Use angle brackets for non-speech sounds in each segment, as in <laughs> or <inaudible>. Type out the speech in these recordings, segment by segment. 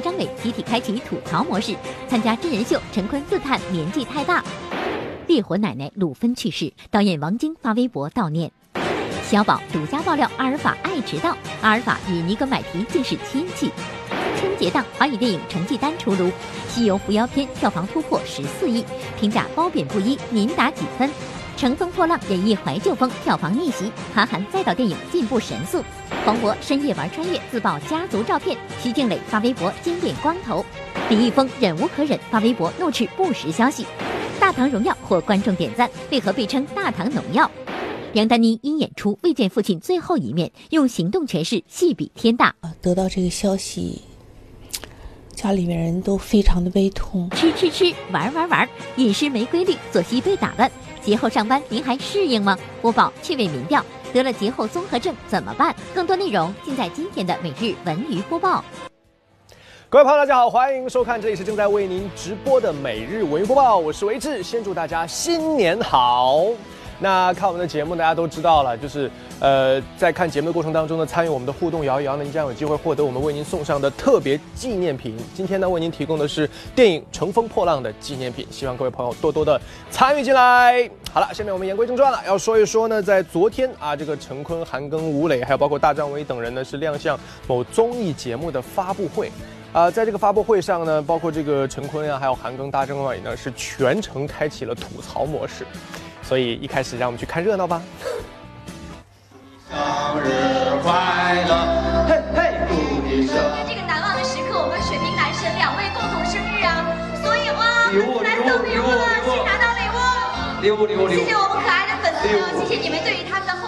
张伟集体开启吐槽模式，参加真人秀。陈坤自叹年纪太大。烈火奶奶鲁芬去世，导演王晶发微博悼念。小宝独家爆料：阿尔法爱迟到，阿尔法与尼格买提竟是亲戚。春节档华语电影成绩单出炉，《西游伏妖篇》票房突破十四亿，评价褒贬不一，您打几分？《乘风破浪》演绎怀旧风，票房逆袭，韩寒再导电影进步神速。黄渤深夜玩穿越，自曝家族照片。徐静蕾发微博经典光头。李易峰忍无可忍发微博怒斥不实消息。大唐荣耀获观众点赞，为何被称大唐农药？杨丹妮因演出未见父亲最后一面，用行动诠释戏比天大。得到这个消息。家里面人都非常的悲痛，吃吃吃，玩玩玩，饮食没规律，作息被打乱。节后上班您还适应吗？播报趣味民调，得了节后综合症怎么办？更多内容尽在今天的每日文娱播报。各位朋友，大家好，欢迎收看，这里是正在为您直播的每日文娱播报，我是维志，先祝大家新年好。那看我们的节目，大家都知道了，就是呃，在看节目的过程当中呢，参与我们的互动摇一摇呢，您将有机会获得我们为您送上的特别纪念品。今天呢，为您提供的是电影《乘风破浪》的纪念品，希望各位朋友多多的参与进来。好了，下面我们言归正传了，要说一说呢，在昨天啊，这个陈坤、韩庚、吴磊，还有包括大张伟等人呢，是亮相某综艺节目的发布会。啊，在这个发布会上呢，包括这个陈坤啊，还有韩庚、大张伟呢，是全程开启了吐槽模式。所以一开始，让我们去看热闹吧。生日快乐，嘿嘿，祝你生。这个难忘的时刻，我们水瓶男神两位共同生日啊，所以哇，礼送礼物了，先拿到礼物，礼物，礼物，礼物。谢谢我们可爱的粉丝，谢谢你们对于他们的厚爱。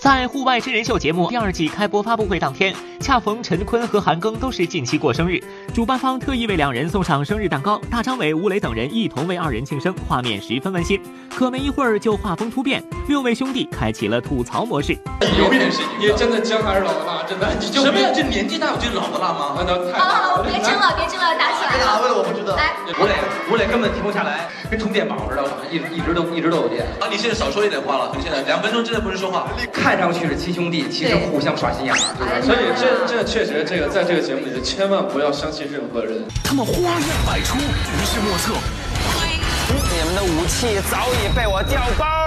在户外真人秀节目第二季开播发布会当天，恰逢陈坤和韩庚都是近期过生日，主办方特意为两人送上生日蛋糕，大张伟、吴磊等人一同为二人庆生，画面十分温馨。可没一会儿就画风突变，六位兄弟开启了吐槽模式。永远是你，真的姜还是老的辣？真的？什么呀？这年纪大有就老的辣吗？好好好，别争了，别争了，打起来！别打，为了我不知道。来，吴磊，吴磊根本停不下来，跟充电宝似的，一一直都一直都有电。啊，你现在少说一点话了，你现在两分钟之内不能说话。看上去是亲兄弟，其实互相耍心眼儿，所以这这确实，这个在这个节目里，千万不要相信任何人。他们花样百出，于事莫测。你们的武器早已被我调包。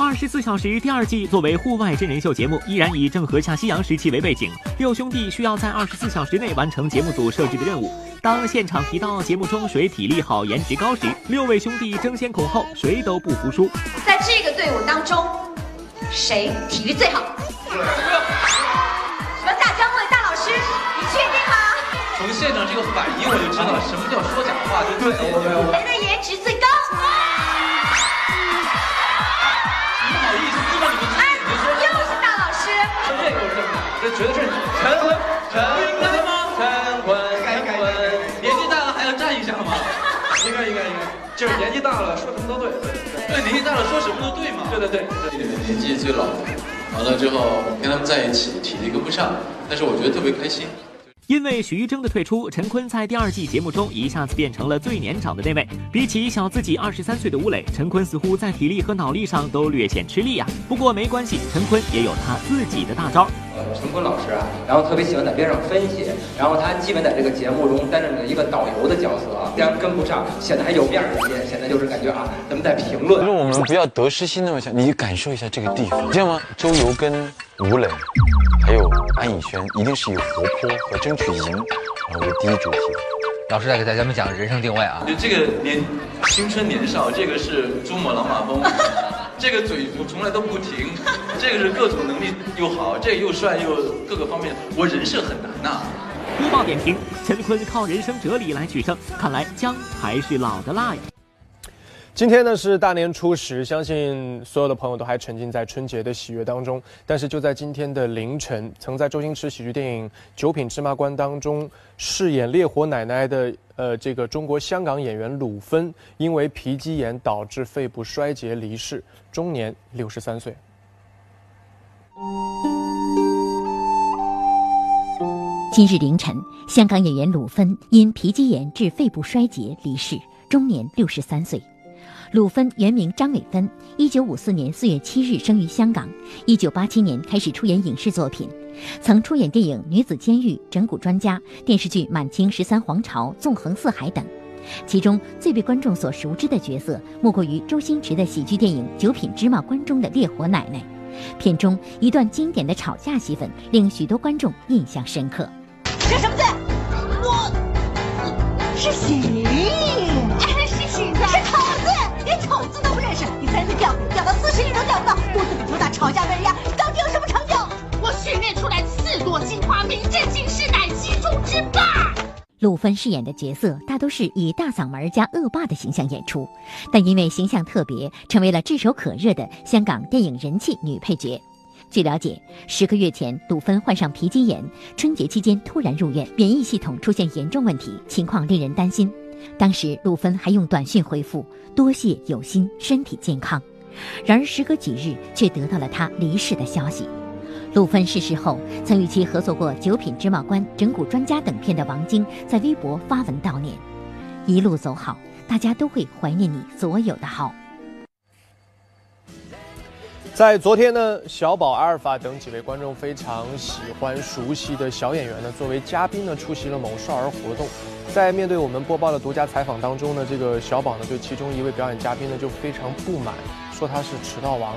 二十四小时第二季作为户外真人秀节目，依然以郑和下西洋时期为背景，六兄弟需要在二十四小时内完成节目组设置的任务。当现场提到节目中谁体力好、颜值高时，六位兄弟争先恐后，谁都不服输。在这个队伍当中。谁体力最好？什么大张伟大老师？你确定吗？从现场这个反应我就知道什么叫说假话，就对。谁的颜值最高？这绝对是陈坤，陈坤吗？陈坤，陈坤，年纪大了还要站一下吗？应该应该应该，就是年纪大了说什么都对。对，年纪大了说什么都对嘛。对对对，这里面年纪最老，完了之后跟他们在一起，体力跟不上，但是我觉得特别开心。因为徐峥的退出，陈坤在第二季节目中一下子变成了最年长的那位。比起小自己二十三岁的吴磊，陈坤似乎在体力和脑力上都略显吃力呀。不过没关系，陈坤也有他自己的大招。呃陈坤老师啊，然后特别喜欢在边上分析，然后他基本在这个节目中担任了一个导游的角色啊，这样跟不上，显得还有面儿一些。显得就是感觉啊，咱们在评论。就是我们不要得失心那么强，你感受一下这个地方，知道吗？周游跟吴磊，还有安以轩，一定是以活泼和争取赢然后为第一主题。老师在给大家们讲人生定位啊，这个年青春年少，这个是珠穆朗玛峰。<laughs> 这个嘴我从来都不停，这个是各种能力又好，这个又帅又各个方面，我人设很难呐。播报点评：陈坤靠人生哲理来取胜，看来姜还是老的辣呀。今天呢是大年初十，相信所有的朋友都还沉浸在春节的喜悦当中。但是就在今天的凌晨，曾在周星驰喜剧电影《九品芝麻官》当中饰演烈火奶奶的呃这个中国香港演员鲁芬，因为皮肌炎导致肺部衰竭离世，终年六十三岁。今日凌晨，香港演员鲁芬因皮肌炎致肺部衰竭离世，终年六十三岁。鲁芬原名张伟芬，一九五四年四月七日生于香港，一九八七年开始出演影视作品。曾出演电影《女子监狱》《整蛊专家》、电视剧《满清十三皇朝》《纵横四海》等。其中最被观众所熟知的角色，莫过于周星驰的喜剧电影《九品芝麻官》中的烈火奶奶。片中一段经典的吵架戏份，令许多观众印象深刻。这什么字？我是喜，吵架的人呀，到底有什么成就？我训练出来四朵金花，名震京师，乃其中之霸。陆芬饰演的角色大都是以大嗓门加恶霸的形象演出，但因为形象特别，成为了炙手可热的香港电影人气女配角。据了解，十个月前，陆芬患上皮肌炎，春节期间突然入院，免疫系统出现严重问题，情况令人担心。当时，陆芬还用短信回复：“多谢有心，身体健康。”然而，时隔几日，却得到了他离世的消息。陆芬逝世后，曾与其合作过《九品芝麻官》《整蛊专家》等片的王晶在微博发文悼念：“一路走好，大家都会怀念你所有的好。”在昨天呢，小宝、阿尔法等几位观众非常喜欢、熟悉的小演员呢，作为嘉宾呢出席了某少儿活动。在面对我们播报的独家采访当中呢，这个小宝呢对其中一位表演嘉宾呢就非常不满，说他是迟到王，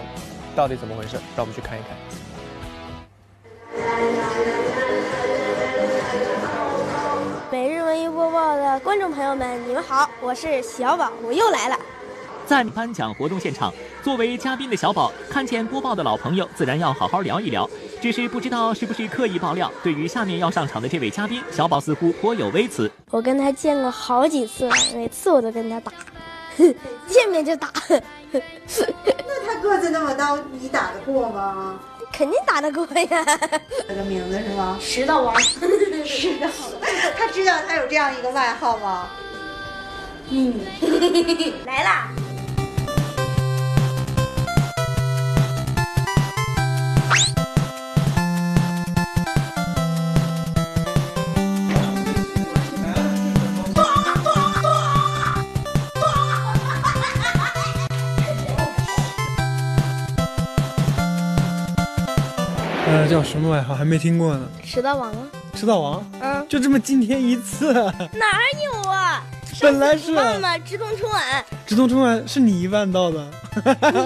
到底怎么回事？让我们去看一看。每日文娱播报的观众朋友们，你们好，我是小宝，我又来了。在颁奖活动现场，作为嘉宾的小宝看见播报的老朋友，自然要好好聊一聊。只是不知道是不是刻意爆料，对于下面要上场的这位嘉宾，小宝似乎颇有微词。我跟他见过好几次了，每次我都跟他打，<laughs> 见面就打。那他个子那么高，你打得过吗？肯定打得过呀。这个名字是吗？石头王。<laughs> 石头。他知道他有这样一个外号吗？嗯，<laughs> 来啦。叫什么外号？还没听过呢。迟到王啊！迟到王？嗯，就这么今天一次。哪有啊？本来是万嘛，直通春晚。直通春晚是你一万到的。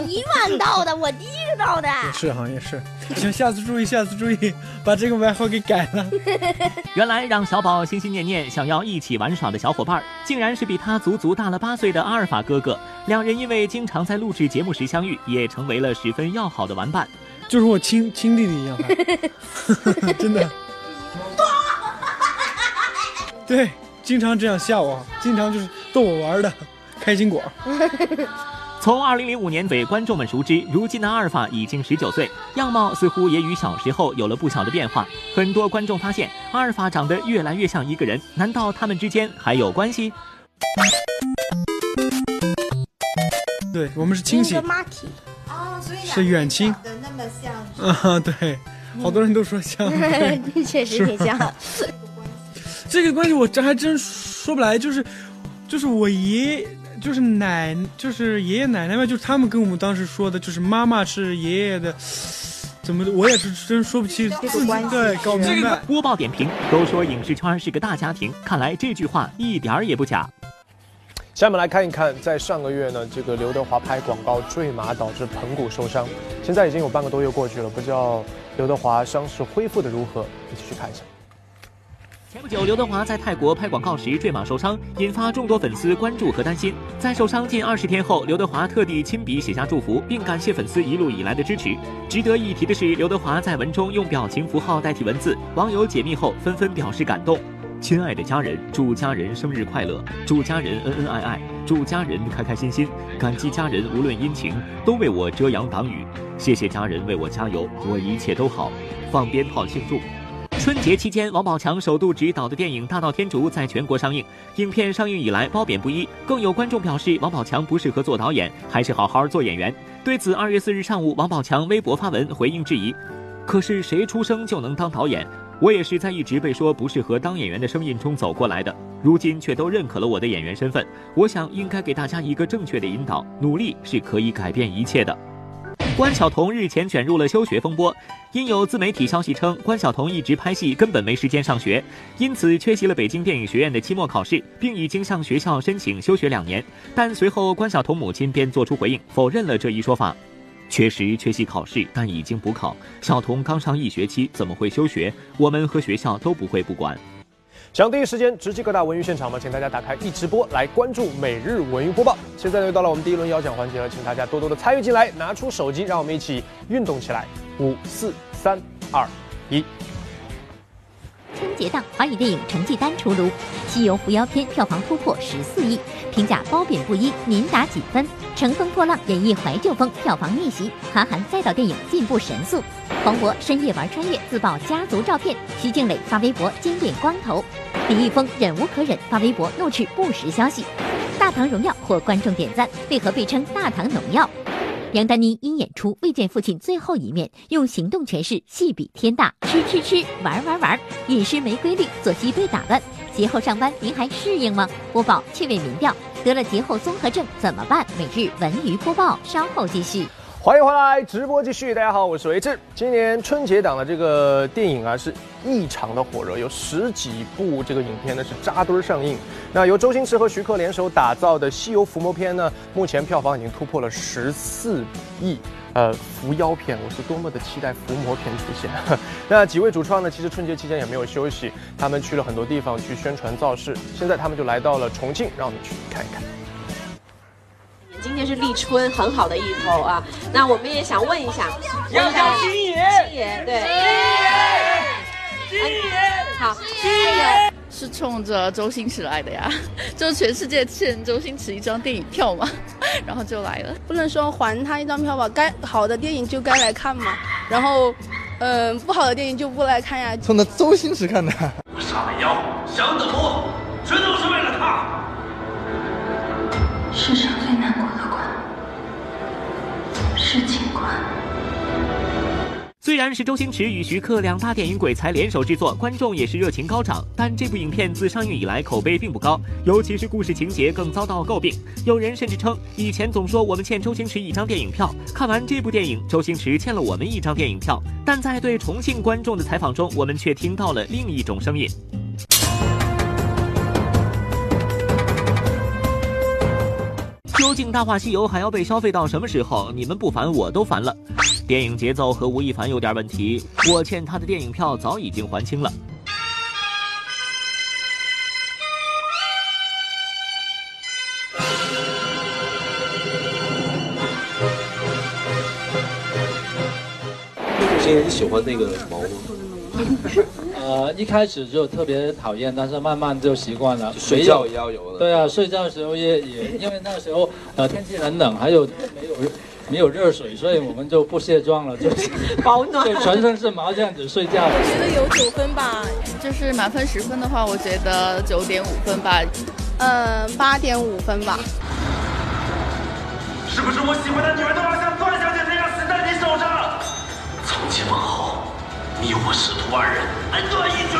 你一万到的，我第一个到的。也是哈，也是。行，下次注意，下次注意，把这个外号给改了。<laughs> 原来让小宝心心念念想要一起玩耍的小伙伴，竟然是比他足足大了八岁的阿尔法哥哥。两人因为经常在录制节目时相遇，也成为了十分要好的玩伴。就是我亲亲弟弟一样，<laughs> 真的。对，经常这样吓我，经常就是逗我玩的，开心果。从2005年被观众们熟知，如今的阿尔法已经19岁，样貌似乎也与小时候有了不小的变化。很多观众发现阿尔法长得越来越像一个人，难道他们之间还有关系？对我们是亲戚。哦，所以是远亲。长得那么像。啊，<laughs> 对，好多人都说像。<laughs> 确实挺像。<laughs> 这个关系我这还真说不来，就是，就是我爷，就是奶，就是爷爷奶奶嘛，就是他们跟我们当时说的，就是妈妈是爷爷的，怎么的，我也是真说不清自己对搞明白。播报点评都说影视圈是个大家庭，看来这句话一点儿也不假。下面来看一看，在上个月呢，这个刘德华拍广告坠马导致盆骨受伤，现在已经有半个多月过去了，不知道刘德华伤势恢复的如何，一起去看一下。前不久，刘德华在泰国拍广告时坠马受伤，引发众多粉丝关注和担心。在受伤近二十天后，刘德华特地亲笔写下祝福，并感谢粉丝一路以来的支持。值得一提的是，刘德华在文中用表情符号代替文字，网友解密后纷纷表示感动。亲爱的家人，祝家人生日快乐，祝家人恩恩爱爱，祝家人开开心心。感激家人无论阴晴都为我遮阳挡雨，谢谢家人为我加油，我一切都好。放鞭炮庆祝。春节期间，王宝强首度执导的电影《大闹天竺》在全国上映。影片上映以来褒贬不一，更有观众表示王宝强不适合做导演，还是好好做演员。对此，二月四日上午，王宝强微博发文回应质疑：“可是谁出生就能当导演？我也是在一直被说不适合当演员的声音中走过来的，如今却都认可了我的演员身份。我想应该给大家一个正确的引导：努力是可以改变一切的。”关晓彤日前卷入了休学风波，因有自媒体消息称关晓彤一直拍戏，根本没时间上学，因此缺席了北京电影学院的期末考试，并已经向学校申请休学两年。但随后关晓彤母亲便做出回应，否认了这一说法。确实缺席考试，但已经补考。小童刚上一学期，怎么会休学？我们和学校都不会不管。想第一时间直击各大文娱现场吗？请大家打开一直播来关注每日文娱播报。现在又到了我们第一轮摇奖环节了，请大家多多的参与进来，拿出手机，让我们一起运动起来。五四三二一。春节档华语电影成绩单出炉，《西游伏妖篇》票房突破十四亿，评价褒贬不一，您打几分？《乘风破浪》演绎怀旧风，票房逆袭，韩寒再导电影进步神速。黄渤深夜玩穿越，自曝家族照片。徐静蕾发微博经典光头。李易峰忍无可忍发微博怒斥不实消息。大唐荣耀获观众点赞，为何被称大唐农药？杨丹妮因演出未见父亲最后一面，用行动诠释戏比天大。吃吃吃，玩玩玩，饮食没规律，作息被打乱。节后上班您还适应吗？播报趣味民调，得了节后综合症怎么办？每日文娱播报，稍后继续。欢迎回来，直播继续。大家好，我是维志。今年春节档的这个电影啊，是异常的火热，有十几部这个影片呢是扎堆上映。那由周星驰和徐克联手打造的《西游伏魔篇》呢，目前票房已经突破了十四亿。呃，伏妖片，我是多么的期待伏魔片出现。那几位主创呢，其实春节期间也没有休息，他们去了很多地方去宣传造势。现在他们就来到了重庆，让我们去看一看。今天是立春，很好的一头啊。那我们也想问一下，要叫金爷，金爷对，金爷，金爷好，金爷是冲着周星驰来的呀，<laughs> 就全世界欠周星驰一张电影票嘛，<laughs> 然后就来了。不能说还他一张票吧，该好的电影就该来看嘛，然后，嗯，不好的电影就不来看呀。冲着周星驰看的。我杀了妖，想怎么，全都是为了他。世上虽然是周星驰与徐克两大电影鬼才联手制作，观众也是热情高涨，但这部影片自上映以来口碑并不高，尤其是故事情节更遭到诟病。有人甚至称，以前总说我们欠周星驰一张电影票，看完这部电影，周星驰欠了我们一张电影票。但在对重庆观众的采访中，我们却听到了另一种声音。竟《大话西游》还要被消费到什么时候？你们不烦我都烦了。电影节奏和吴亦凡有点问题，我欠他的电影票早已经还清了。先，你喜欢那个毛吗？呃，一开始就特别讨厌，但是慢慢就习惯了。睡觉也要有的。对啊，睡觉的时候也也，因为那时候呃天气很冷，还有没有没有热水，所以我们就不卸妆了，就 <laughs> 是保暖，就全身是毛这样子睡觉。我觉得有九分吧，就是满分十分的话，我觉得九点五分吧，嗯，八点五分吧。是不是我喜欢的女人都要像段小姐那样死在你手上？从今往后。你我师徒二人恩断义绝。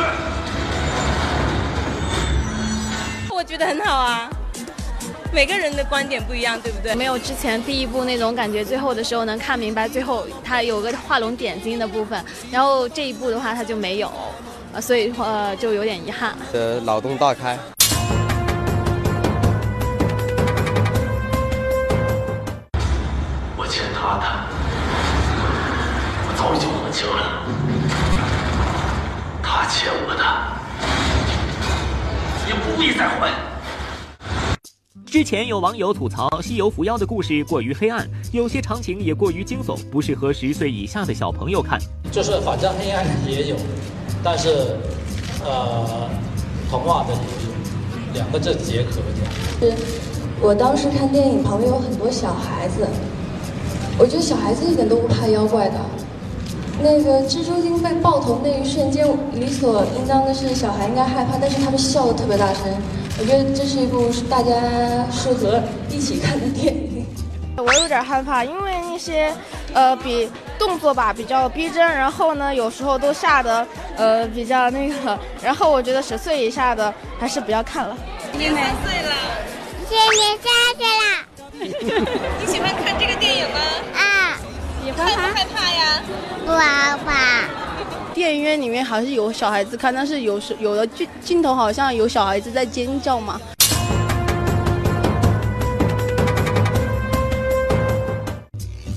我觉得很好啊，每个人的观点不一样，对不对？没有之前第一部那种感觉，最后的时候能看明白，最后他有个画龙点睛的部分。然后这一部的话，他就没有，呃，所以呃就有点遗憾。呃，脑洞大开。再还。之前有网友吐槽《西游伏妖》的故事过于黑暗，有些场景也过于惊悚，不适合十岁以下的小朋友看。就是反正黑暗也有，但是呃，童话的也有，两个字结合的。是，我当时看电影旁边有很多小孩子，我觉得小孩子一点都不怕妖怪的。那个蜘蛛精被爆头那一瞬间，理所应当的是小孩应该害怕，但是他们笑的特别大声。我觉得这是一部大家适合一起看的电影。<laughs> 我有点害怕，因为那些呃比动作吧比较逼真，然后呢有时候都吓得呃比较那个，然后我觉得十岁以下的还是不要看了。今年三岁了，今年三岁了。<laughs> 你喜欢看这个电影吗？啊。你害不害怕呀？不害怕。电影院里面好像有小孩子看，但是有时有的镜镜头好像有小孩子在尖叫嘛。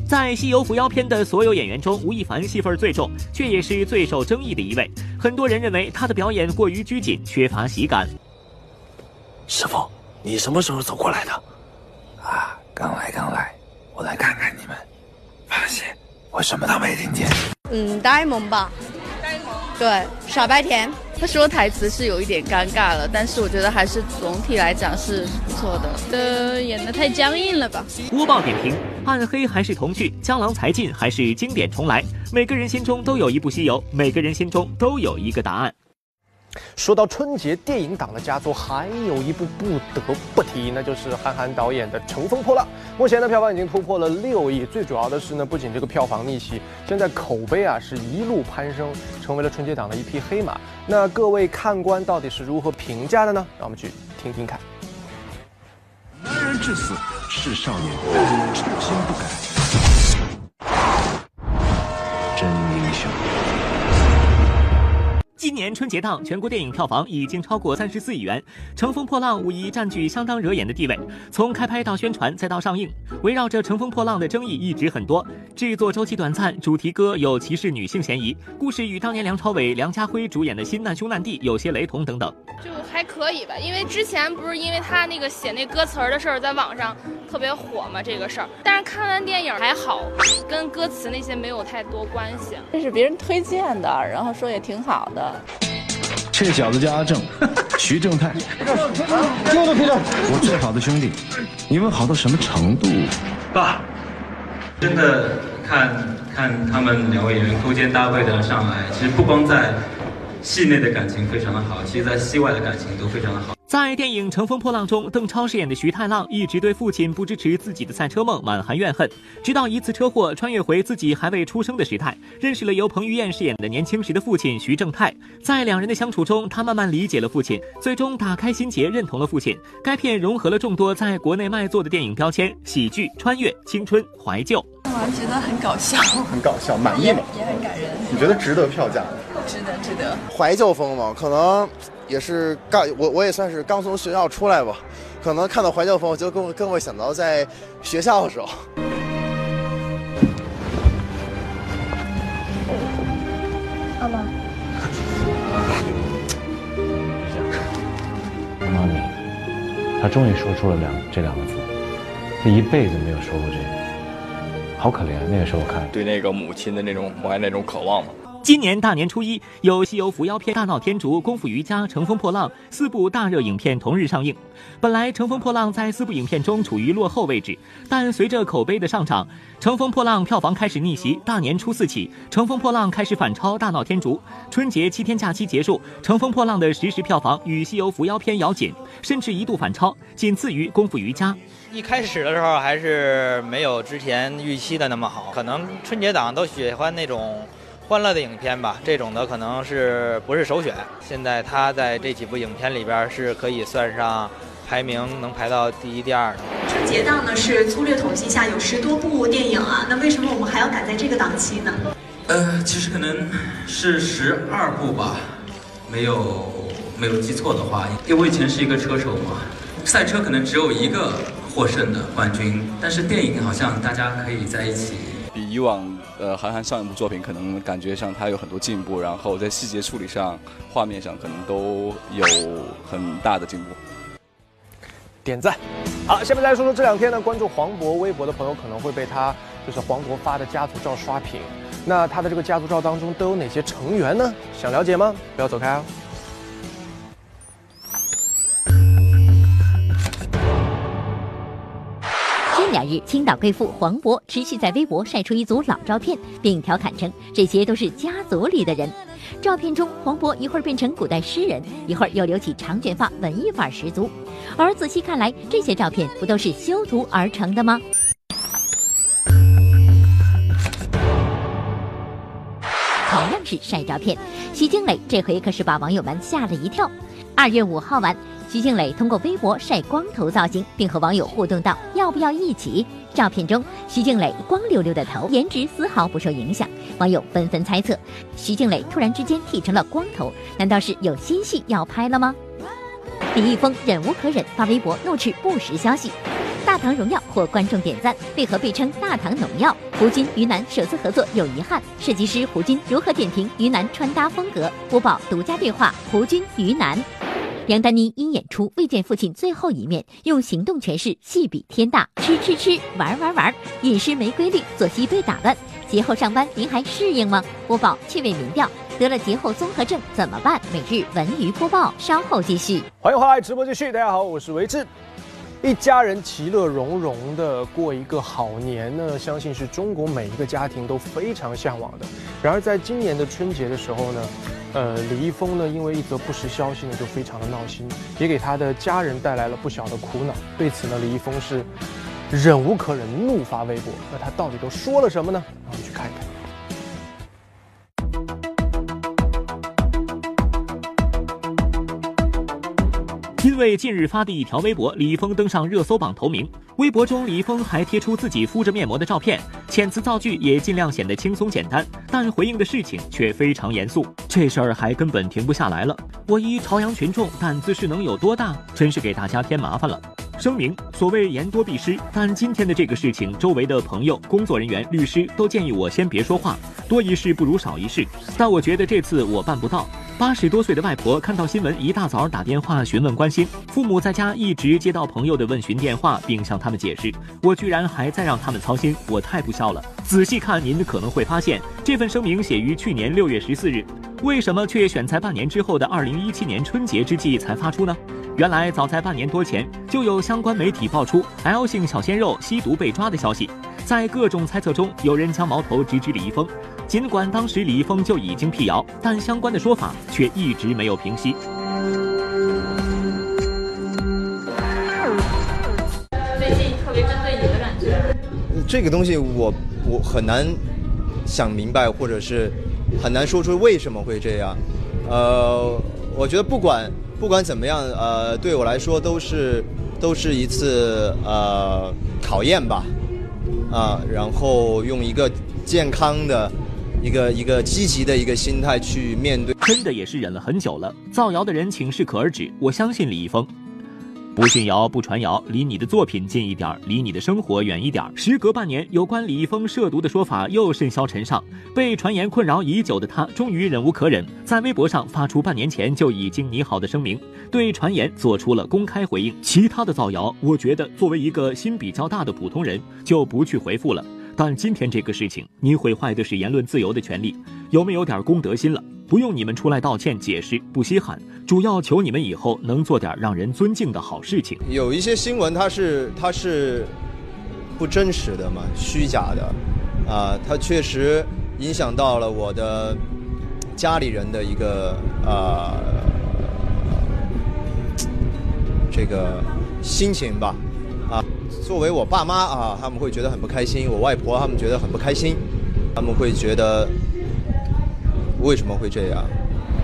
在《西游伏妖篇》的所有演员中，吴亦凡戏份最重，却也是最受争议的一位。很多人认为他的表演过于拘谨，缺乏喜感。师傅，你什么时候走过来的？啊，刚来，刚来，我来看看你我什么都没听见。嗯，呆萌吧。呆萌对，傻白甜。他说台词是有一点尴尬了，但是我觉得还是总体来讲是不错的。呃，演的太僵硬了吧？播报点评：暗黑还是童趣？江郎才尽还是经典重来？每个人心中都有一部西游，每个人心中都有一个答案。说到春节电影档的佳作，还有一部不得不提，那就是韩寒导演的《乘风破浪》。目前的，票房已经突破了六亿。最主要的是呢，不仅这个票房逆袭，现在口碑啊是一路攀升，成为了春节档的一匹黑马。那各位看官到底是如何评价的呢？让我们去听听看。男人至死是少年，初心不改，真英雄。今年春节档全国电影票房已经超过三十四亿元，《乘风破浪》无疑占据相当惹眼的地位。从开拍到宣传再到上映，围绕着《乘风破浪》的争议一直很多。制作周期短暂，主题歌有歧视女性嫌疑，故事与当年梁朝伟、梁家辉主演的《新难兄难弟》有些雷同等等。就还可以吧，因为之前不是因为他那个写那歌词儿的事儿在网上特别火嘛，这个事儿。但是看完电影还好，跟歌词那些没有太多关系。这是别人推荐的，然后说也挺好的。这小子叫阿正，<laughs> 徐正泰。给我的皮带。我最好的兄弟，你们好到什么程度？爸，真的看看他们两位演员勾肩搭背的上来，其实不光在戏内的感情非常的好，其实在戏外的感情都非常的好。在电影《乘风破浪》中，邓超饰演的徐太浪一直对父亲不支持自己的赛车梦满含怨恨，直到一次车祸穿越回自己还未出生的时代，认识了由彭于晏饰演的年轻时的父亲徐正泰。在两人的相处中，他慢慢理解了父亲，最终打开心结，认同了父亲。该片融合了众多在国内卖座的电影标签：喜剧、穿越、青春、怀旧。我觉得很搞笑，<laughs> 很搞笑，满意吗？也很感人。你觉得值得票价？值得，值得。怀旧风嘛，可能。也是刚我我也算是刚从学校出来吧，可能看到怀旧风就更更会想到在学校的时候。妈妈，妈咪，他终于说出了两这两个字，他一辈子没有说过这个，好可怜。那个时候看对那个母亲的那种母爱那种渴望嘛。今年大年初一，有《西游伏妖篇》《大闹天竺》《功夫瑜伽》《乘风破浪》四部大热影片同日上映。本来《乘风破浪》在四部影片中处于落后位置，但随着口碑的上涨，《乘风破浪》票房开始逆袭。大年初四起，《乘风破浪》开始反超《大闹天竺》。春节七天假期结束，《乘风破浪》的实时票房与《西游伏妖篇》咬紧，甚至一度反超，仅次于《功夫瑜伽》。一开始的时候还是没有之前预期的那么好，可能春节档都喜欢那种。欢乐的影片吧，这种的可能是不是首选。现在他在这几部影片里边是可以算上排名能排到第一、第二的。春节档呢是粗略统计下有十多部电影啊，那为什么我们还要赶在这个档期呢？呃，其实可能是十二部吧，没有没有记错的话，因为我以前是一个车手嘛，赛车可能只有一个获胜的冠军，但是电影好像大家可以在一起。比以往呃韩寒上一部作品，可能感觉上他有很多进步，然后在细节处理上、画面上可能都有很大的进步。点赞。好，下面来说说这两天呢，关注黄渤微博的朋友可能会被他就是黄渤发的家族照刷屏。那他的这个家族照当中都有哪些成员呢？想了解吗？不要走开啊！两日，青岛贵妇黄渤持续在微博晒出一组老照片，并调侃称这些都是家族里的人。照片中，黄渤一会儿变成古代诗人，一会儿又留起长卷发，文艺范儿十足。而仔细看来，这些照片不都是修图而成的吗？同样是晒照片，徐静蕾这回可是把网友们吓了一跳。二月五号晚。徐静蕾通过微博晒光头造型，并和网友互动道：“要不要一起？”照片中，徐静蕾光溜溜的头，颜值丝毫不受影响。网友纷纷猜测，徐静蕾突然之间剃成了光头，难道是有新戏要拍了吗？李易峰忍无可忍，发微博怒斥不实消息。大唐荣耀获观众点赞，为何被称大唐农药？胡军于南首次合作有遗憾，设计师胡军如何点评于南穿搭风格？播报独家对话胡军于南。杨丹妮因演出未见父亲最后一面，用行动诠释戏比天大。吃吃吃，玩玩玩，饮食没规律，作息被打乱。节后上班您还适应吗？播报趣味民调。得了节后综合症怎么办？每日文娱播报，稍后继续。欢迎回来，直播继续。大家好，我是维志。一家人其乐融融的过一个好年呢，相信是中国每一个家庭都非常向往的。然而，在今年的春节的时候呢，呃，李易峰呢，因为一则不实消息呢，就非常的闹心，也给他的家人带来了不小的苦恼。对此呢，李易峰是忍无可忍，怒发微博。那他到底都说了什么呢？让我们去看一看。因为近日发的一条微博，李易峰登上热搜榜头名。微博中，李易峰还贴出自己敷着面膜的照片，遣词造句也尽量显得轻松简单，但回应的事情却非常严肃。这事儿还根本停不下来了。我一朝阳群众，胆子是能有多大？真是给大家添麻烦了。声明：所谓言多必失，但今天的这个事情，周围的朋友、工作人员、律师都建议我先别说话，多一事不如少一事。但我觉得这次我办不到。八十多岁的外婆看到新闻，一大早打电话询问关心。父母在家一直接到朋友的问询电话，并向他们解释，我居然还在让他们操心，我太不孝了。仔细看，您可能会发现，这份声明写于去年六月十四日，为什么却选在半年之后的二零一七年春节之际才发出呢？原来早在半年多前，就有相关媒体爆出 L 姓小鲜肉吸毒被抓的消息。在各种猜测中，有人将矛头直指李易峰。尽管当时李易峰就已经辟谣，但相关的说法却一直没有平息。最近特别针对你的感觉，这个东西我我很难想明白，或者是很难说出为什么会这样。呃，我觉得不管不管怎么样，呃，对我来说都是都是一次呃考验吧，啊，然后用一个健康的。一个一个积极的一个心态去面对，真的也是忍了很久了。造谣的人请适可而止。我相信李易峰，不信谣不传谣，离你的作品近一点，离你的生活远一点。时隔半年，有关李易峰涉毒的说法又甚嚣尘上，被传言困扰已久的他，终于忍无可忍，在微博上发出半年前就已经拟好的声明，对传言做出了公开回应。其他的造谣，我觉得作为一个心比较大的普通人，就不去回复了。但今天这个事情，你毁坏的是言论自由的权利，有没有点公德心了？不用你们出来道歉解释，不稀罕，主要求你们以后能做点让人尊敬的好事情。有一些新闻它是它是不真实的嘛，虚假的，啊，它确实影响到了我的家里人的一个啊这个心情吧。作为我爸妈啊，他们会觉得很不开心；我外婆他们觉得很不开心，他们会觉得为什么会这样？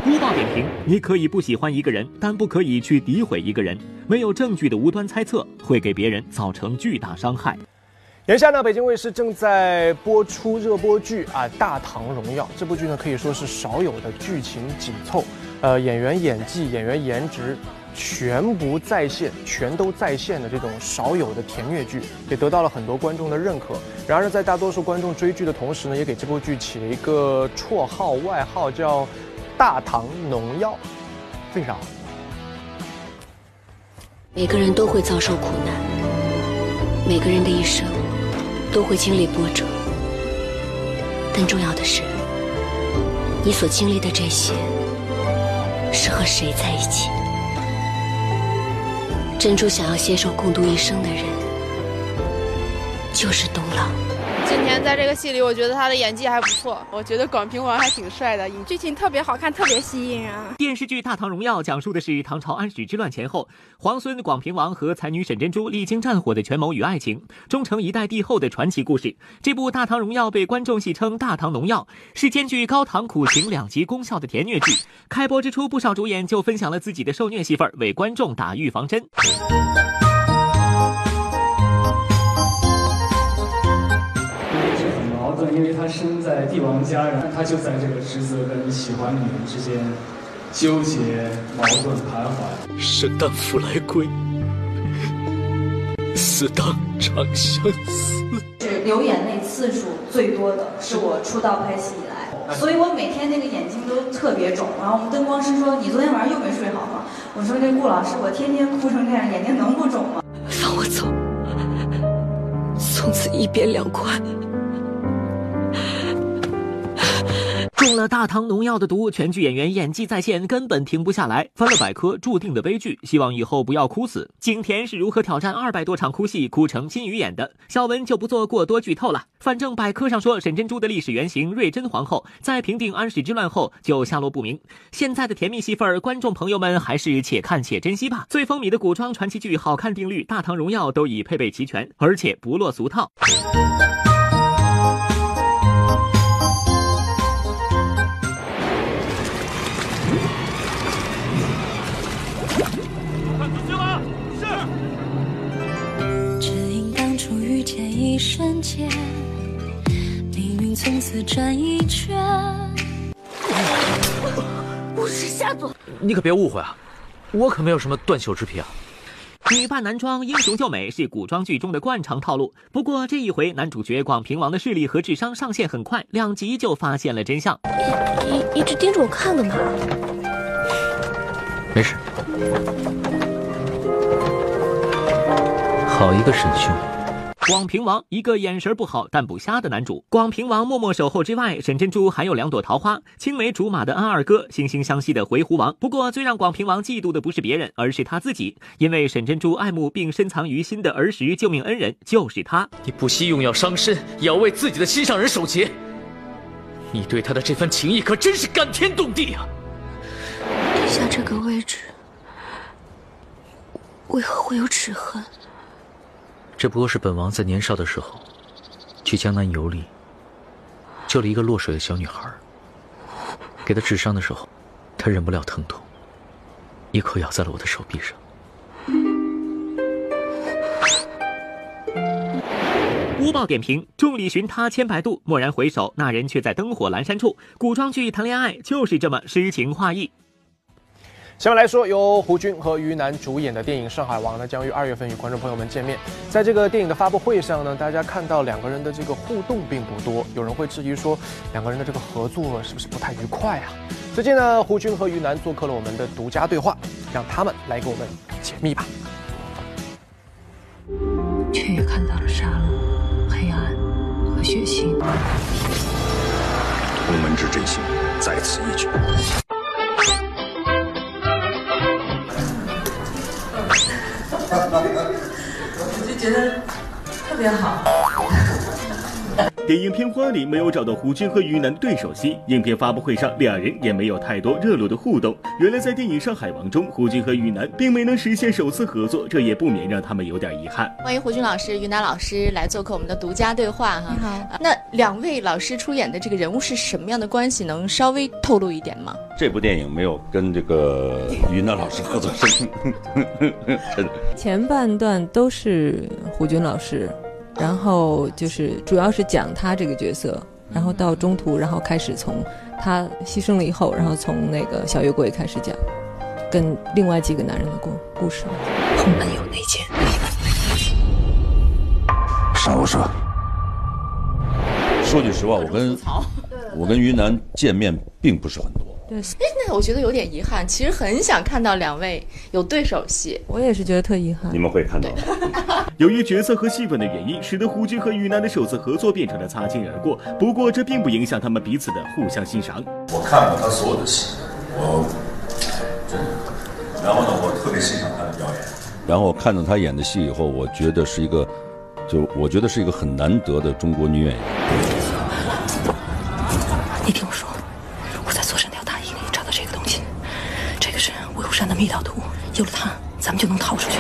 播报点评：你可以不喜欢一个人，但不可以去诋毁一个人。没有证据的无端猜测，会给别人造成巨大伤害。眼下呢，北京卫视正在播出热播剧啊，《大唐荣耀》这部剧呢，可以说是少有的剧情紧凑，呃，演员演技、演员颜值。全部在线，全都在线的这种少有的甜虐剧，也得到了很多观众的认可。然而，在大多数观众追剧的同时呢，也给这部剧起了一个绰号、外号，叫“大唐农药”。为啥？每个人都会遭受苦难，每个人的一生都会经历波折。但重要的是，你所经历的这些，是和谁在一起？珍珠想要携手共度一生的人，就是冬郎。今天在这个戏里，我觉得他的演技还不错。我觉得广平王还挺帅的，剧情特别好看，特别吸引人。电视剧《大唐荣耀》讲述的是唐朝安史之乱前后，皇孙广平王和才女沈珍珠历经战火的权谋与爱情，终成一代帝后的传奇故事。这部《大唐荣耀》被观众戏称“大唐农药”，是兼具高糖苦情两极功效的甜虐剧。开播之初，不少主演就分享了自己的受虐戏份，为观众打预防针。因为他生在帝王家，然后他就在这个职责跟喜欢女人之间纠结、矛盾、徘徊。生当复来归，死当长相思。是流眼泪次数最多的是我出道拍戏以来，所以我每天那个眼睛都特别肿。然后我们灯光师说：“你昨天晚上又没睡好吗？”我说：“那顾老师，我天天哭成这样，眼睛能不肿吗？”放我走，从此一别两宽。中了大唐农药的毒，全剧演员演技在线，根本停不下来。翻了百科，注定的悲剧。希望以后不要哭死。景甜是如何挑战二百多场哭戏，哭成金鱼眼的？小文就不做过多剧透了。反正百科上说，沈珍珠的历史原型瑞珍皇后，在平定安史之乱后就下落不明。现在的甜蜜戏份，观众朋友们还是且看且珍惜吧。最风靡的古装传奇剧，好看定律《大唐荣耀》都已配备齐全，而且不落俗套。从此转一圈。不是夏总，你可别误会啊，我可没有什么断袖之癖啊。女扮男装，英雄救美是古装剧中的惯常套路。不过这一回，男主角广平王的视力和智商上线很快，两集就发现了真相。一一直盯着我看干嘛？没事。好一个沈兄。广平王一个眼神不好但不瞎的男主。广平王默默守候之外，沈珍珠还有两朵桃花：青梅竹马的安二哥，惺惺相惜的回鹘王。不过最让广平王嫉妒的不是别人，而是他自己，因为沈珍珠爱慕并深藏于心的儿时救命恩人就是他。你不惜用药伤身，也要为自己的心上人守节。你对他的这份情谊可真是感天动地啊！地下这个位置，为何会有齿痕？这不过是本王在年少的时候，去江南游历，救了一个落水的小女孩。给她治伤的时候，她忍不了疼痛，一口咬在了我的手臂上。乌报点评：众里寻他千百度，蓦然回首，那人却在灯火阑珊处。古装剧谈恋爱就是这么诗情画意。下面来说，由胡军和于南主演的电影《上海王》呢，将于二月份与观众朋友们见面。在这个电影的发布会上呢，大家看到两个人的这个互动并不多，有人会质疑说，两个人的这个合作是不是不太愉快啊？最近呢，胡军和于南做客了我们的独家对话，让他们来给我们解密吧。却也看到了杀戮、黑暗和血腥。同门之真心在此一举。我就觉得特别好。<laughs> 电影片花里没有找到胡军和于南对手戏，影片发布会上两人也没有太多热络的互动。原来在电影《上海王》中，胡军和于南并没能实现首次合作，这也不免让他们有点遗憾。欢迎胡军老师、于南老师来做客我们的独家对话哈。你好，那两位老师出演的这个人物是什么样的关系？能稍微透露一点吗？这部电影没有跟这个于南老师合作，真的。<laughs> <laughs> 前半段都是胡军老师。然后就是主要是讲他这个角色，然后到中途，然后开始从他牺牲了以后，然后从那个小月桂开始讲，跟另外几个男人的故故事。后门有内奸。杀无赦。说句实话，我跟我跟云南见面并不是很多。对，哎，那我觉得有点遗憾。其实很想看到两位有对手戏，我也是觉得特遗憾。你们会看到。<laughs> 由于角色和戏份的原因，使得胡军和于南的首次合作变成了擦肩而过。不过这并不影响他们彼此的互相欣赏。我看过他所有的戏，我真的。然后呢，我特别欣赏他的表演。然后看到他演的戏以后，我觉得是一个就我觉得是一个很难得的中国女演员。密道图，有了它，咱们就能逃出去。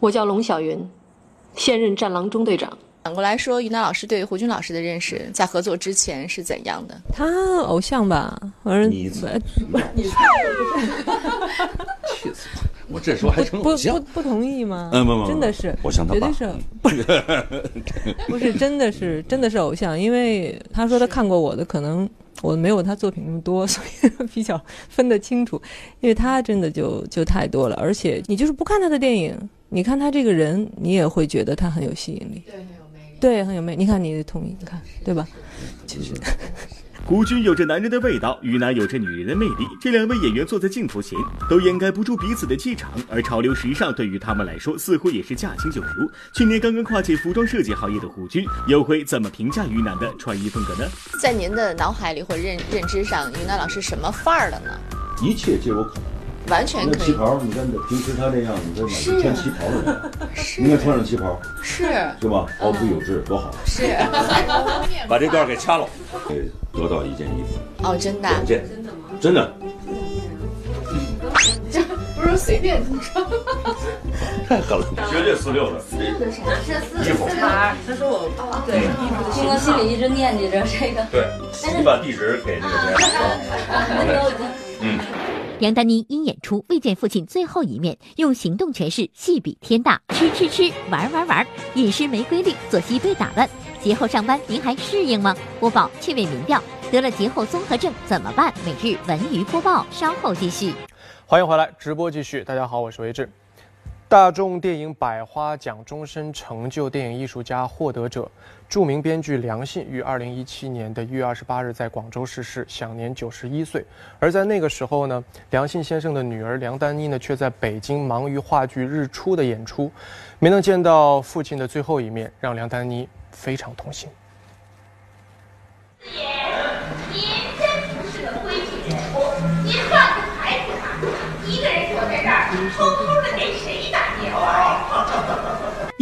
我叫龙小云，现任战狼中队长。反过来说，于南老师对胡军老师的认识，在合作之前是怎样的？他偶像吧，反正你不气死我！我这时候还成不偶像不？不同意吗？嗯不不不真的是，我想他爸绝对是，不是 <laughs> 不是真的是真的是偶像，因为他说他看过我的，可能我没有他作品那么多，<laughs> 所以比较分得清楚。因为他真的就就太多了，而且你就是不看他的电影，你看他这个人，你也会觉得他很有吸引力。对，很有魅力。对，很有魅力。你看，你的同意？你看，对吧？其实。胡军有着男人的味道，于南有着女人的魅力。这两位演员坐在镜头前，都掩盖不住彼此的气场，而潮流时尚对于他们来说，似乎也是驾轻就熟。去年刚刚跨界服装设计行业的胡军，又会怎么评价于南的穿衣风格呢？在您的脑海里或认认知上，于南老师什么范儿的呢？一切皆有可能。完全可以。那旗袍，你看平时他这样，你在哪是穿旗袍的人？你看穿上旗袍，是是吧？凹凸有致，多好！是。<laughs> 把这段给掐了，给得到一件衣服，哦，真的？两件，真的。这 <laughs> 不是随便穿。太狠了，绝对四六的。四六的啥？是四衣服四牌。他说我哦，对，衣服的经过心里一直念记着这个。对，你把地址给那个谁。杨。丹妮因演出未见父亲最后一面，用行动诠释戏比天大，吃吃吃，玩玩玩，饮食没规律，作息被打乱。节后上班您还适应吗？播报趣味民调，得了节后综合症怎么办？每日文娱播报，稍后继续。欢迎回来，直播继续。大家好，我是维志。大众电影百花奖终身成就电影艺术家获得者，著名编剧梁信于二零一七年的一月二十八日在广州逝世，享年九十一岁。而在那个时候呢，梁信先生的女儿梁丹妮呢，却在北京忙于话剧《日出》的演出，没能见到父亲的最后一面，让梁丹妮非常痛心。您真不是个规矩人，您换个牌子吧，一个人坐在这儿，偷偷的给谁打电话？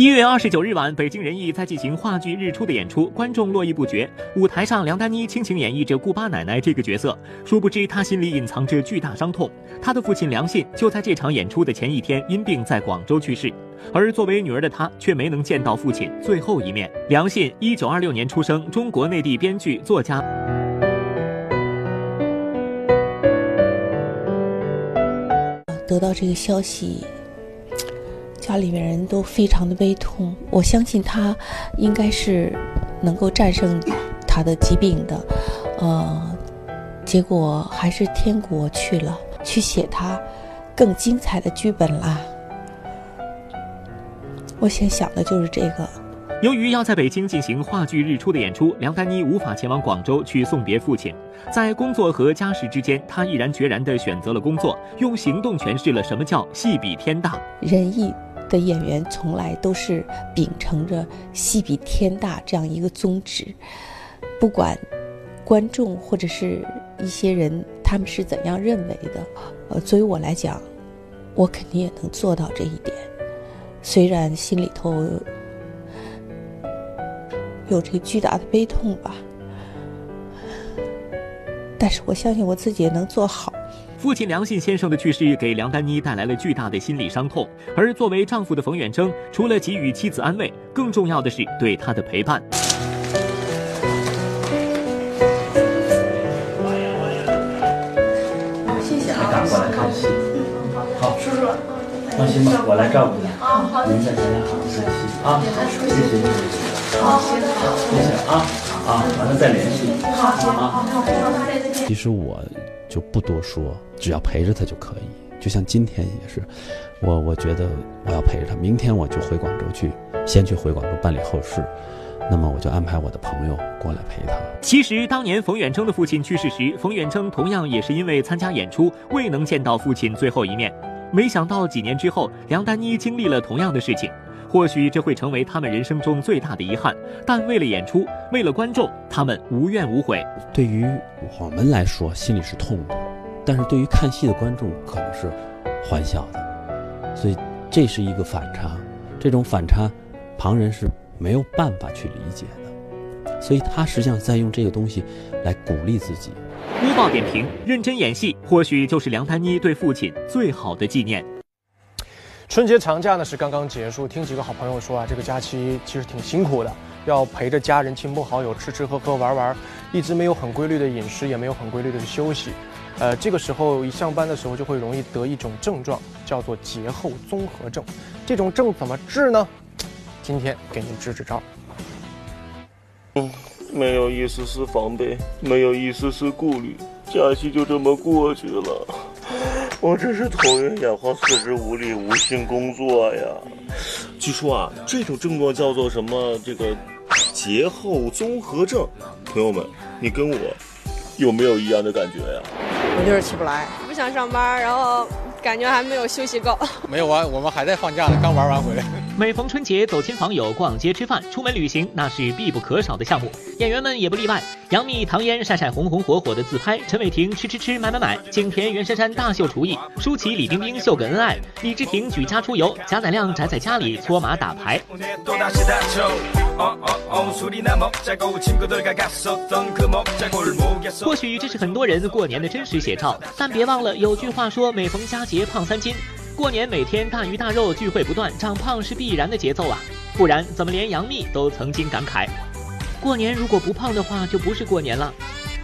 一月二十九日晚，北京人艺在进行话剧《日出》的演出，观众络绎不绝。舞台上，梁丹妮倾情演绎着顾八奶奶这个角色，殊不知她心里隐藏着巨大伤痛。她的父亲梁信就在这场演出的前一天因病在广州去世，而作为女儿的她却没能见到父亲最后一面。梁信，一九二六年出生，中国内地编剧、作家。得到这个消息，家里面人都非常的悲痛。我相信他应该是能够战胜他的疾病的，呃，结果还是天国去了，去写他更精彩的剧本啦。我先想的就是这个。由于要在北京进行话剧《日出》的演出，梁丹妮无法前往广州去送别父亲。在工作和家事之间，她毅然决然地选择了工作，用行动诠释了什么叫戏比天大。仁义的演员从来都是秉承着戏比天大这样一个宗旨，不管观众或者是一些人他们是怎样认为的，呃，作为我来讲，我肯定也能做到这一点。虽然心里头有这个巨大的悲痛吧，但是我相信我自己也能做好。父亲梁信先生的去世给梁丹妮带来了巨大的心理伤痛，而作为丈夫的冯远征，除了给予妻子安慰，更重要的是对她的陪伴。谢谢啊，好，叔叔，放心吧，我来照顾你。啊，好的。您在家里好好看戏啊，谢谢谢谢。好，谢谢啊啊，完了再联系。好好好好，其实我就不多说，只要陪着他就可以。就像今天也是，我我觉得我要陪着他，明天我就回广州去，先去回广州办理后事。那么我就安排我的朋友过来陪他。其实当年冯远征的父亲去世时，冯远征同样也是因为参加演出未能见到父亲最后一面。没想到几年之后，梁丹妮经历了同样的事情。或许这会成为他们人生中最大的遗憾，但为了演出，为了观众，他们无怨无悔。对于我们来说，心里是痛的，但是对于看戏的观众可能是欢笑的，所以这是一个反差。这种反差，旁人是没有办法去理解的。所以他实际上在用这个东西来鼓励自己。播报点评：认真演戏，或许就是梁丹妮对父亲最好的纪念。春节长假呢是刚刚结束，听几个好朋友说啊，这个假期其实挺辛苦的，要陪着家人、亲朋好友吃吃喝喝、玩玩，一直没有很规律的饮食，也没有很规律的休息。呃，这个时候一上班的时候就会容易得一种症状，叫做节后综合症。这种症怎么治呢？今天给您支支招。嗯，没有一丝丝防备，没有一丝丝顾虑，假期就这么过去了。我真是头晕眼花、四肢无力、无心工作呀。据说啊，这种症状叫做什么？这个节后综合症。朋友们，你跟我有没有一样的感觉呀？我就是起不来，不想上班，然后感觉还没有休息够。没有啊，我们还在放假呢，刚玩完回来。每逢春节，走亲访友、逛街吃饭、出门旅行，那是必不可少的项目。演员们也不例外。杨幂、唐嫣晒晒红红火火的自拍，陈伟霆吃吃吃、买买买，景甜、袁姗姗大秀厨艺，舒淇、李冰冰秀个恩爱，李治廷举家出游，贾乃亮宅在家里搓麻打牌。或许这是很多人过年的真实写照，但别忘了有句话说：每逢佳节胖三斤。过年每天大鱼大肉，聚会不断，长胖是必然的节奏啊！不然怎么连杨幂都曾经感慨，过年如果不胖的话，就不是过年了。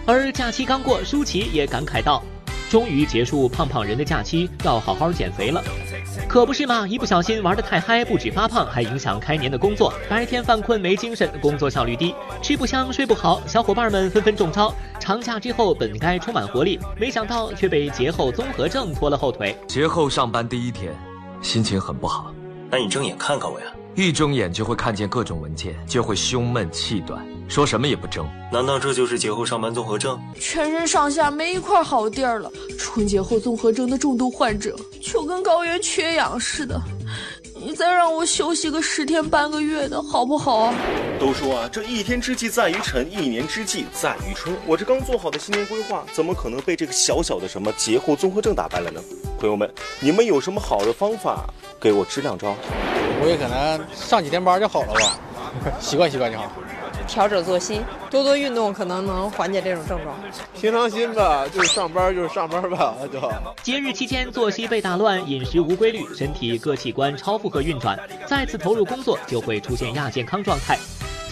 而假期刚过，舒淇也感慨道。终于结束胖胖人的假期，要好好减肥了，可不是嘛？一不小心玩得太嗨，不止发胖，还影响开年的工作。白天犯困没精神，工作效率低，吃不香睡不好，小伙伴们纷纷中招。长假之后本该充满活力，没想到却被节后综合症拖了后腿。节后上班第一天，心情很不好。那你睁眼看看我呀！一睁眼就会看见各种文件，就会胸闷气短，说什么也不争。难道这就是节后上班综合症？全身上下没一块好地儿了。春节后综合症的重度患者就跟高原缺氧似的。你再让我休息个十天半个月的好不好啊？都说啊，这一天之计在于晨，一年之计在于春。我这刚做好的新年规划，怎么可能被这个小小的什么节后综合症打败了呢？朋友们，你们有什么好的方法给我支两招？我也可能上几天班就好了吧，<laughs> 习惯习惯就好。调整作息，多多运动，可能能缓解这种症状。平常心吧，就是上班就是上班吧，<laughs> 就。节日期间作息被打乱，饮食无规律，身体各器官超负荷运转，再次投入工作就会出现亚健康状态。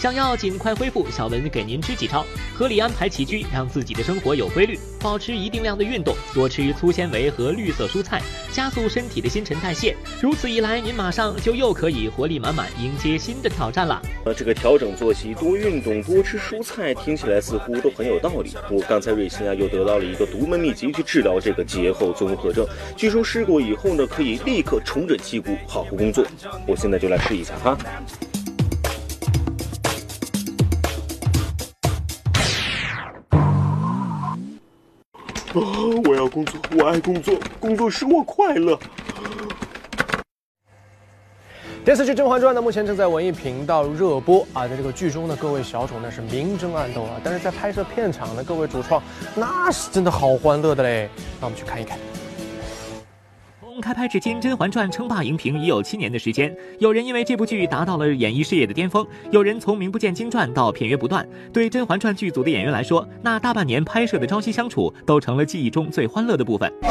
想要尽快恢复，小文给您支几招：合理安排起居，让自己的生活有规律，保持一定量的运动，多吃粗纤维和绿色蔬菜，加速身体的新陈代谢。如此一来，您马上就又可以活力满满，迎接新的挑战了。呃，这个调整作息、多运动、多吃蔬菜，听起来似乎都很有道理。不过刚才瑞鑫啊又得到了一个独门秘籍去治疗这个节后综合症，据说试过以后呢，可以立刻重整旗鼓，好好工作。我现在就来试一下哈。啊我要工作，我爱工作，工作使我快乐。电视剧《甄嬛传》呢，目前正在文艺频道热播啊，在这个剧中呢，各位小丑那是明争暗斗啊，但是在拍摄片场呢，各位主创那是真的好欢乐的嘞，让我们去看一看。从开拍至今，《甄嬛传》称霸荧屏已有七年的时间。有人因为这部剧达到了演艺事业的巅峰，有人从名不见经传到片约不断。对《甄嬛传》剧组的演员来说，那大半年拍摄的朝夕相处，都成了记忆中最欢乐的部分。<laughs>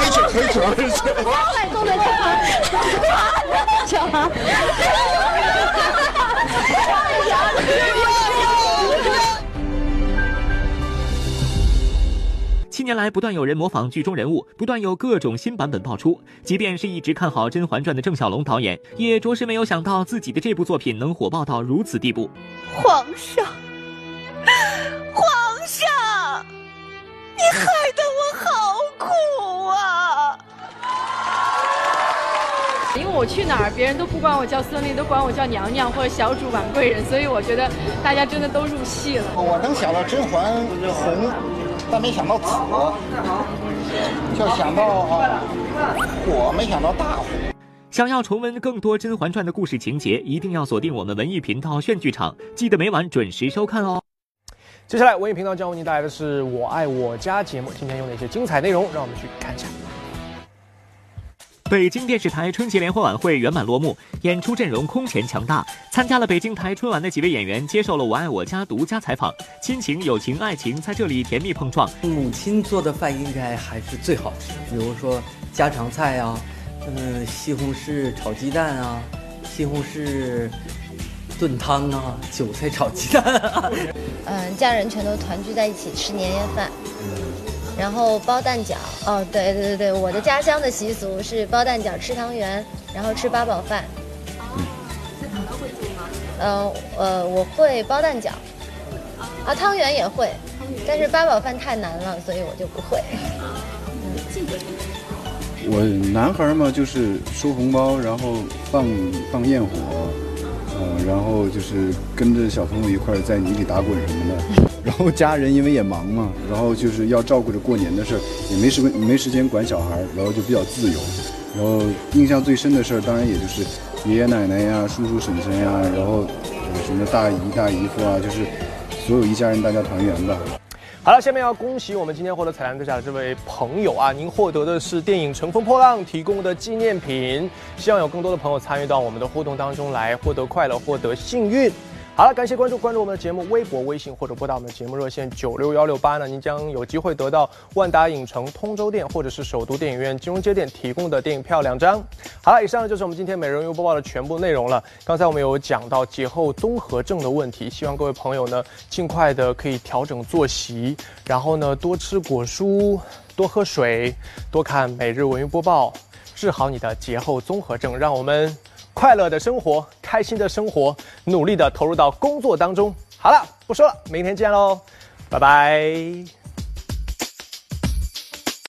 七年来，不断有人模仿剧中人物，不断有各种新版本爆出。即便是一直看好《甄嬛传》的郑晓龙导演，也着实没有想到自己的这部作品能火爆到如此地步。皇上，皇上，你害得我好苦啊！因为我去哪儿，别人都不管我叫孙俪，都管我叫娘娘或者小主婉贵人，所以我觉得大家真的都入戏了。我能想到甄嬛红。但没想到紫，就想到啊火，没想到大火。想要重温更多《甄嬛传》的故事情节，一定要锁定我们文艺频道炫剧场，记得每晚准时收看哦。接下来，文艺频道将为您带来的是《我爱我家》节目，今天有哪些精彩内容？让我们去看一下。北京电视台春节联欢晚会圆满落幕，演出阵容空前强大。参加了北京台春晚的几位演员接受了《我爱我家》独家采访，亲情、友情、爱情在这里甜蜜碰撞。母亲做的饭应该还是最好吃，比如说家常菜啊，嗯，西红柿炒鸡蛋啊，西红柿炖汤啊，韭菜炒鸡蛋啊。嗯，家人全都团聚在一起吃年夜饭。然后包蛋饺哦，对对对对，我的家乡的习俗是包蛋饺、吃汤圆，然后吃八宝饭。嗯，这汤圆会做吗？呃呃，我会包蛋饺，啊，汤圆也会，但是八宝饭太难了，所以我就不会。我男孩嘛，就是收红包，然后放放焰火，嗯，然后就是跟着小朋友一块在泥里打滚什么的。<laughs> 然后家人因为也忙嘛，然后就是要照顾着过年的事儿，也没时没时间管小孩，然后就比较自由。然后印象最深的事儿，当然也就是爷爷奶奶呀、叔叔婶婶呀，然后什么大姨大姨夫啊，就是所有一家人大家团圆吧。好了，下面要恭喜我们今天获得彩蛋特价的这位朋友啊，您获得的是电影《乘风破浪》提供的纪念品。希望有更多的朋友参与到我们的互动当中来，获得快乐，获得幸运。好了，感谢关注，关注我们的节目，微博、微信或者拨打我们的节目热线九六幺六八呢，您将有机会得到万达影城通州店或者是首都电影院金融街店提供的电影票两张。好了，以上就是我们今天每日邮播报的全部内容了。刚才我们有讲到节后综合症的问题，希望各位朋友呢尽快的可以调整作息，然后呢多吃果蔬，多喝水，多看每日文娱播报，治好你的节后综合症，让我们。快乐的生活，开心的生活，努力的投入到工作当中。好了，不说了，明天见喽，拜拜。